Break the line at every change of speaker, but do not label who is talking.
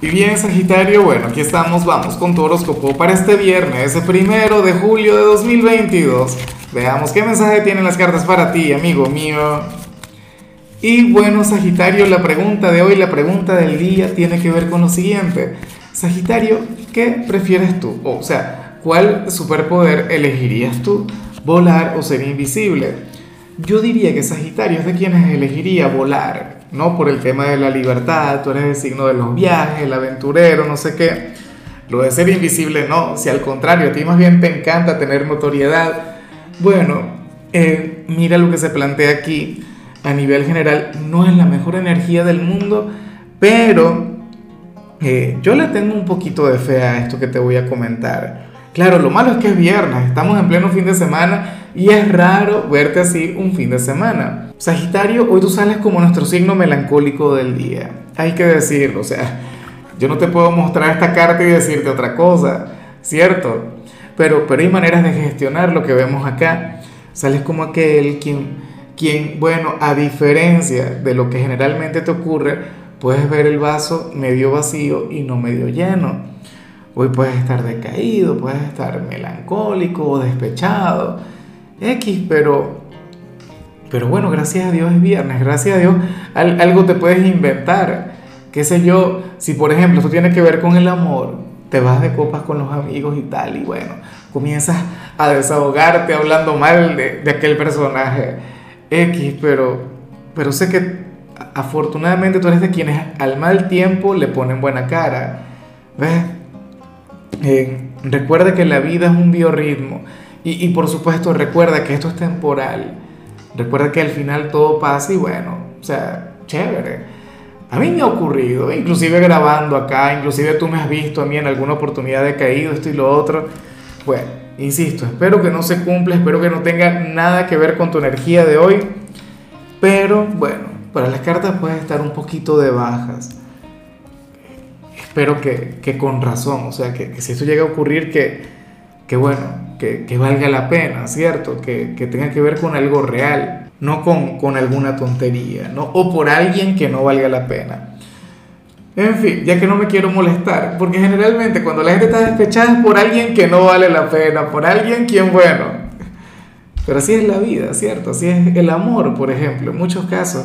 Y bien, Sagitario, bueno, aquí estamos, vamos con tu horóscopo para este viernes, primero de julio de 2022. Veamos qué mensaje tienen las cartas para ti, amigo mío. Y bueno, Sagitario, la pregunta de hoy, la pregunta del día tiene que ver con lo siguiente. Sagitario, ¿qué prefieres tú? O sea, ¿cuál superpoder elegirías tú? ¿Volar o ser invisible? Yo diría que Sagitario es de quienes elegiría volar ¿no? Por el tema de la libertad, tú eres el signo de los viajes, el aventurero, no sé qué. Lo de ser invisible, no, si al contrario, a ti más bien te encanta tener notoriedad. Bueno, eh, mira lo que se plantea aquí a nivel general, no es la mejor energía del mundo, pero eh, yo le tengo un poquito de fe a esto que te voy a comentar. Claro, lo malo es que es viernes, estamos en pleno fin de semana y es raro verte así un fin de semana. Sagitario, hoy tú sales como nuestro signo melancólico del día. Hay que decirlo, o sea, yo no te puedo mostrar esta carta y decirte otra cosa, ¿cierto? Pero, pero hay maneras de gestionar lo que vemos acá. Sales como aquel quien, quien, bueno, a diferencia de lo que generalmente te ocurre, puedes ver el vaso medio vacío y no medio lleno. Hoy puedes estar decaído, puedes estar melancólico o despechado, X, pero, pero bueno, gracias a Dios es viernes, gracias a Dios algo te puedes inventar. Qué sé yo, si por ejemplo esto tiene que ver con el amor, te vas de copas con los amigos y tal, y bueno, comienzas a desahogarte hablando mal de, de aquel personaje X, pero, pero sé que afortunadamente tú eres de quienes al mal tiempo le ponen buena cara. ¿Ves? Eh, recuerda que la vida es un biorritmo y, por supuesto recuerda que esto es temporal. Recuerda que al final todo pasa y bueno, o sea, chévere. A mí me ha ocurrido, inclusive grabando acá, inclusive tú me has visto a mí en alguna oportunidad de caído, esto y lo otro. Bueno, insisto, espero que no se cumpla, espero que no tenga nada que ver con tu energía de hoy, pero bueno, para las cartas puede estar un poquito de bajas espero que, que, con razón, o sea, que, que, si esto llega a ocurrir, que, que bueno, que, que, valga la pena, ¿cierto? Que, tenga que ver con algo real, no con, con, alguna tontería, ¿no? O por alguien que no valga la pena. En fin, ya que no me quiero molestar, porque generalmente cuando la gente está despechada es por alguien que no vale la pena, por alguien quien, bueno, pero así es la vida, ¿cierto? Así es el amor, por ejemplo, en muchos casos.